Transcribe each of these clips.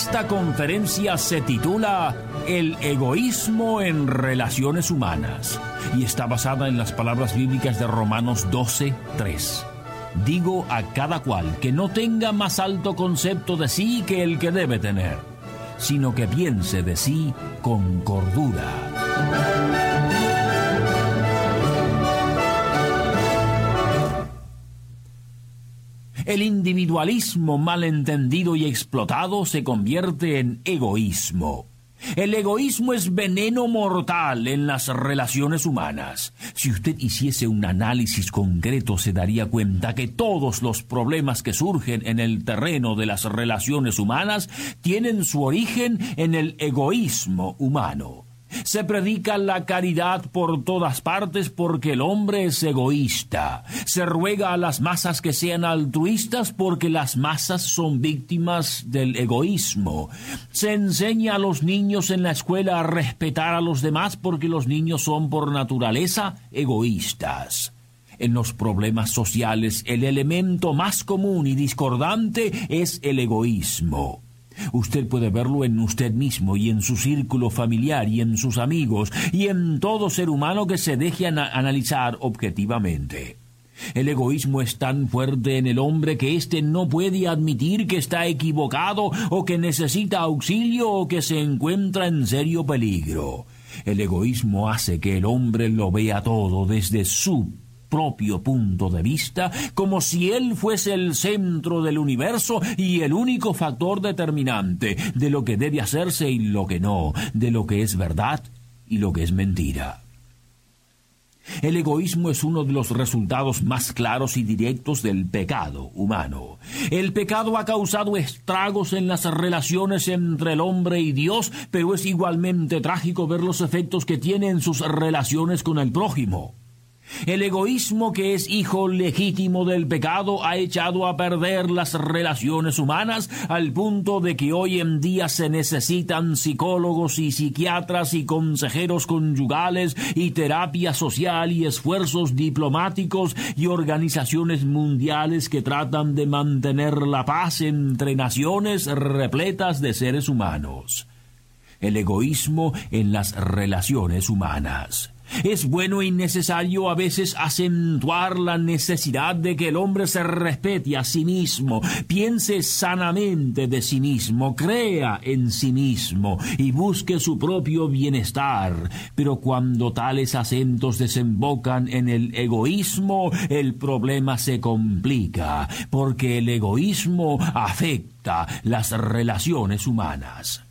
Esta conferencia se titula El egoísmo en relaciones humanas y está basada en las palabras bíblicas de Romanos 12, 3. Digo a cada cual que no tenga más alto concepto de sí que el que debe tener, sino que piense de sí con cordura. El individualismo malentendido y explotado se convierte en egoísmo. El egoísmo es veneno mortal en las relaciones humanas. Si usted hiciese un análisis concreto se daría cuenta que todos los problemas que surgen en el terreno de las relaciones humanas tienen su origen en el egoísmo humano. Se predica la caridad por todas partes porque el hombre es egoísta. Se ruega a las masas que sean altruistas porque las masas son víctimas del egoísmo. Se enseña a los niños en la escuela a respetar a los demás porque los niños son por naturaleza egoístas. En los problemas sociales el elemento más común y discordante es el egoísmo. Usted puede verlo en usted mismo y en su círculo familiar y en sus amigos y en todo ser humano que se deje analizar objetivamente. El egoísmo es tan fuerte en el hombre que éste no puede admitir que está equivocado o que necesita auxilio o que se encuentra en serio peligro. El egoísmo hace que el hombre lo vea todo desde su propio punto de vista, como si él fuese el centro del universo y el único factor determinante de lo que debe hacerse y lo que no, de lo que es verdad y lo que es mentira. El egoísmo es uno de los resultados más claros y directos del pecado humano. El pecado ha causado estragos en las relaciones entre el hombre y Dios, pero es igualmente trágico ver los efectos que tiene en sus relaciones con el prójimo. El egoísmo que es hijo legítimo del pecado ha echado a perder las relaciones humanas al punto de que hoy en día se necesitan psicólogos y psiquiatras y consejeros conyugales y terapia social y esfuerzos diplomáticos y organizaciones mundiales que tratan de mantener la paz entre naciones repletas de seres humanos. El egoísmo en las relaciones humanas. Es bueno y necesario a veces acentuar la necesidad de que el hombre se respete a sí mismo, piense sanamente de sí mismo, crea en sí mismo y busque su propio bienestar. Pero cuando tales acentos desembocan en el egoísmo, el problema se complica, porque el egoísmo afecta las relaciones humanas.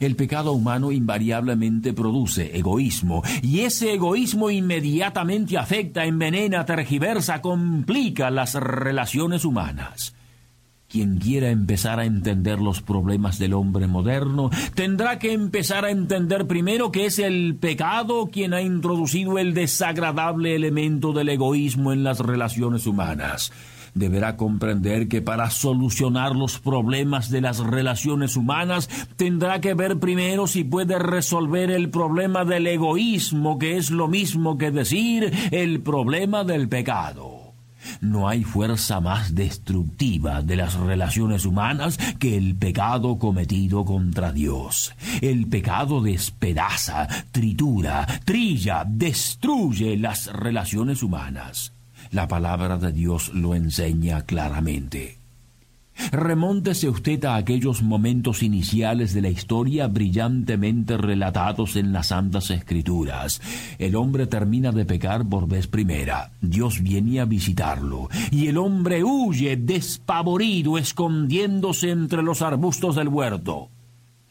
El pecado humano invariablemente produce egoísmo, y ese egoísmo inmediatamente afecta, envenena, tergiversa, complica las relaciones humanas. Quien quiera empezar a entender los problemas del hombre moderno tendrá que empezar a entender primero que es el pecado quien ha introducido el desagradable elemento del egoísmo en las relaciones humanas deberá comprender que para solucionar los problemas de las relaciones humanas tendrá que ver primero si puede resolver el problema del egoísmo, que es lo mismo que decir el problema del pecado. No hay fuerza más destructiva de las relaciones humanas que el pecado cometido contra Dios. El pecado despedaza, tritura, trilla, destruye las relaciones humanas. La palabra de Dios lo enseña claramente. Remóntese usted a aquellos momentos iniciales de la historia brillantemente relatados en las Santas Escrituras. El hombre termina de pecar por vez primera. Dios viene a visitarlo. Y el hombre huye despavorido, escondiéndose entre los arbustos del huerto.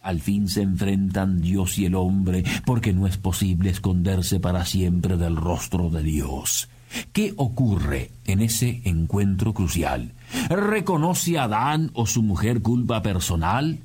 Al fin se enfrentan Dios y el hombre, porque no es posible esconderse para siempre del rostro de Dios. ¿Qué ocurre en ese encuentro crucial? ¿Reconoce Adán o su mujer culpa personal?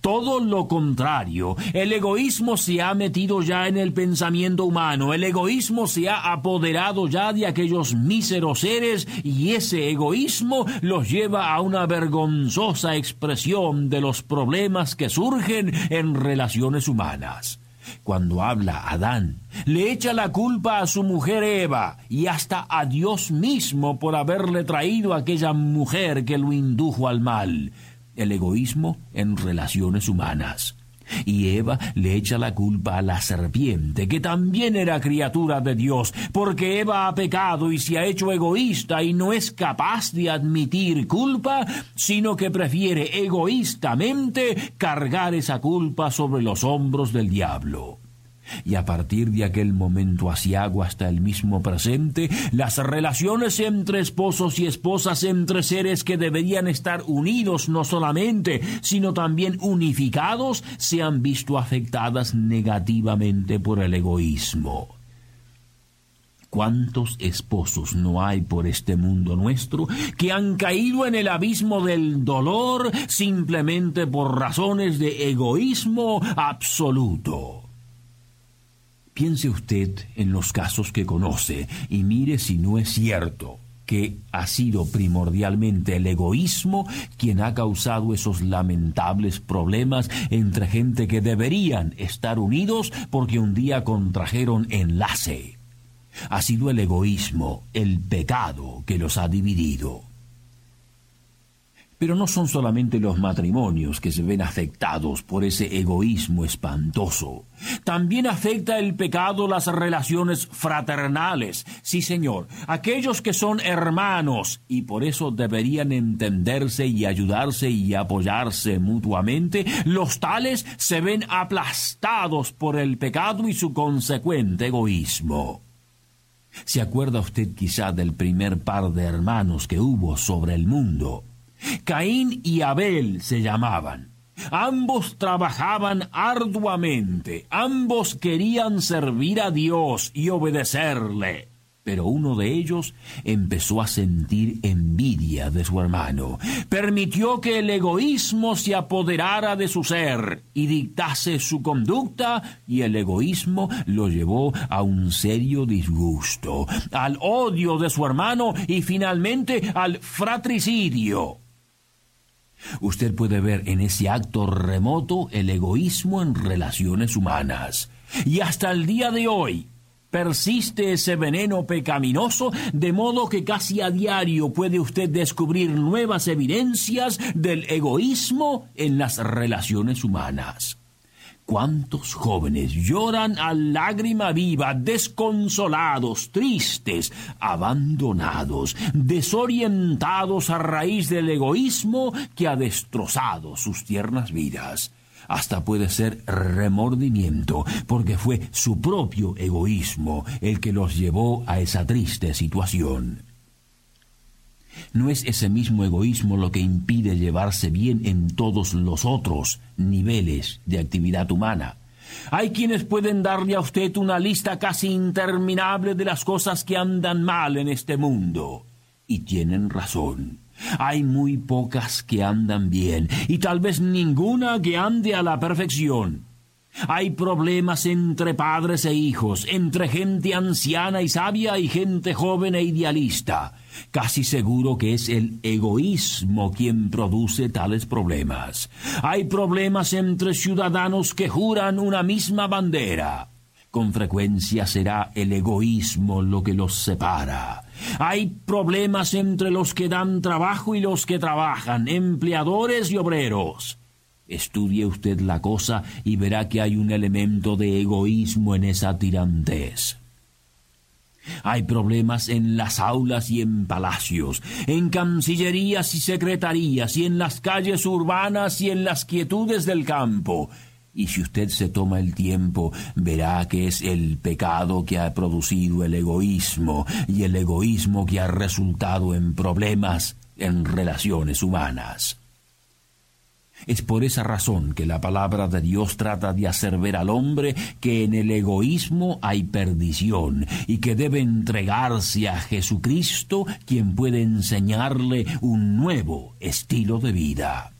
Todo lo contrario, el egoísmo se ha metido ya en el pensamiento humano, el egoísmo se ha apoderado ya de aquellos míseros seres y ese egoísmo los lleva a una vergonzosa expresión de los problemas que surgen en relaciones humanas. Cuando habla Adán, le echa la culpa a su mujer Eva y hasta a Dios mismo por haberle traído a aquella mujer que lo indujo al mal el egoísmo en relaciones humanas. Y Eva le echa la culpa a la serpiente, que también era criatura de Dios, porque Eva ha pecado y se ha hecho egoísta y no es capaz de admitir culpa, sino que prefiere egoístamente cargar esa culpa sobre los hombros del diablo. Y a partir de aquel momento asiago hasta el mismo presente, las relaciones entre esposos y esposas, entre seres que deberían estar unidos no solamente, sino también unificados, se han visto afectadas negativamente por el egoísmo. ¿Cuántos esposos no hay por este mundo nuestro que han caído en el abismo del dolor simplemente por razones de egoísmo absoluto? Piense usted en los casos que conoce y mire si no es cierto que ha sido primordialmente el egoísmo quien ha causado esos lamentables problemas entre gente que deberían estar unidos porque un día contrajeron enlace. Ha sido el egoísmo, el pecado que los ha dividido. Pero no son solamente los matrimonios que se ven afectados por ese egoísmo espantoso. También afecta el pecado las relaciones fraternales. Sí, señor, aquellos que son hermanos y por eso deberían entenderse y ayudarse y apoyarse mutuamente, los tales se ven aplastados por el pecado y su consecuente egoísmo. ¿Se acuerda usted quizá del primer par de hermanos que hubo sobre el mundo? Caín y Abel se llamaban. Ambos trabajaban arduamente, ambos querían servir a Dios y obedecerle. Pero uno de ellos empezó a sentir envidia de su hermano. Permitió que el egoísmo se apoderara de su ser y dictase su conducta y el egoísmo lo llevó a un serio disgusto, al odio de su hermano y finalmente al fratricidio. Usted puede ver en ese acto remoto el egoísmo en relaciones humanas. Y hasta el día de hoy persiste ese veneno pecaminoso, de modo que casi a diario puede usted descubrir nuevas evidencias del egoísmo en las relaciones humanas. ¿Cuántos jóvenes lloran a lágrima viva, desconsolados, tristes, abandonados, desorientados a raíz del egoísmo que ha destrozado sus tiernas vidas? Hasta puede ser remordimiento, porque fue su propio egoísmo el que los llevó a esa triste situación. ¿No es ese mismo egoísmo lo que impide llevarse bien en todos los otros niveles de actividad humana? Hay quienes pueden darle a usted una lista casi interminable de las cosas que andan mal en este mundo. Y tienen razón. Hay muy pocas que andan bien, y tal vez ninguna que ande a la perfección. Hay problemas entre padres e hijos, entre gente anciana y sabia y gente joven e idealista. Casi seguro que es el egoísmo quien produce tales problemas. Hay problemas entre ciudadanos que juran una misma bandera. Con frecuencia será el egoísmo lo que los separa. Hay problemas entre los que dan trabajo y los que trabajan, empleadores y obreros. Estudie usted la cosa y verá que hay un elemento de egoísmo en esa tirantez. Hay problemas en las aulas y en palacios, en cancillerías y secretarías, y en las calles urbanas y en las quietudes del campo. Y si usted se toma el tiempo, verá que es el pecado que ha producido el egoísmo, y el egoísmo que ha resultado en problemas en relaciones humanas. Es por esa razón que la palabra de Dios trata de hacer ver al hombre que en el egoísmo hay perdición y que debe entregarse a Jesucristo, quien puede enseñarle un nuevo estilo de vida.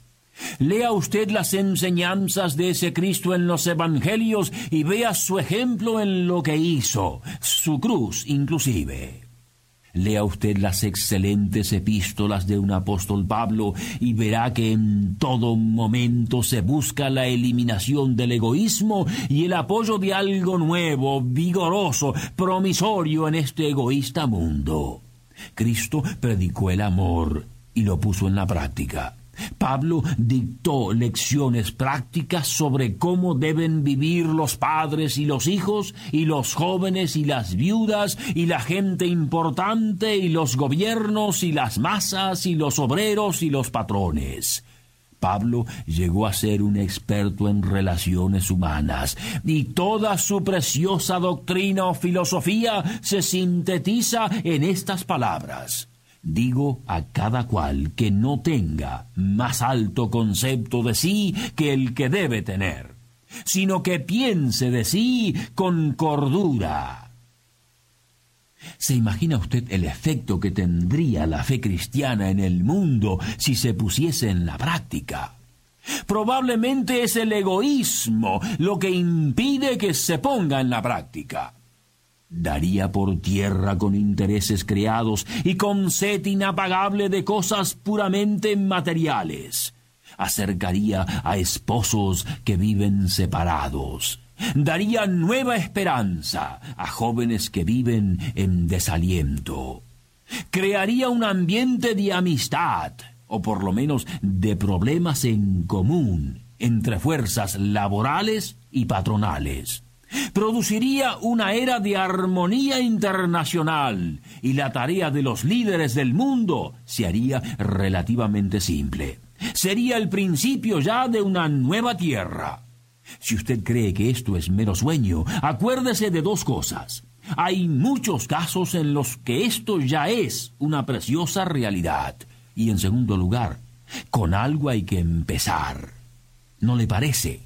Lea usted las enseñanzas de ese Cristo en los Evangelios y vea su ejemplo en lo que hizo, su cruz inclusive. Lea usted las excelentes epístolas de un apóstol Pablo y verá que en todo momento se busca la eliminación del egoísmo y el apoyo de algo nuevo, vigoroso, promisorio en este egoísta mundo. Cristo predicó el amor y lo puso en la práctica. Pablo dictó lecciones prácticas sobre cómo deben vivir los padres y los hijos, y los jóvenes y las viudas, y la gente importante, y los gobiernos, y las masas, y los obreros, y los patrones. Pablo llegó a ser un experto en relaciones humanas, y toda su preciosa doctrina o filosofía se sintetiza en estas palabras. Digo a cada cual que no tenga más alto concepto de sí que el que debe tener, sino que piense de sí con cordura. ¿Se imagina usted el efecto que tendría la fe cristiana en el mundo si se pusiese en la práctica? Probablemente es el egoísmo lo que impide que se ponga en la práctica daría por tierra con intereses creados y con sed inapagable de cosas puramente materiales. Acercaría a esposos que viven separados. Daría nueva esperanza a jóvenes que viven en desaliento. Crearía un ambiente de amistad, o por lo menos de problemas en común, entre fuerzas laborales y patronales produciría una era de armonía internacional y la tarea de los líderes del mundo se haría relativamente simple. Sería el principio ya de una nueva tierra. Si usted cree que esto es mero sueño, acuérdese de dos cosas. Hay muchos casos en los que esto ya es una preciosa realidad. Y en segundo lugar, con algo hay que empezar. ¿No le parece?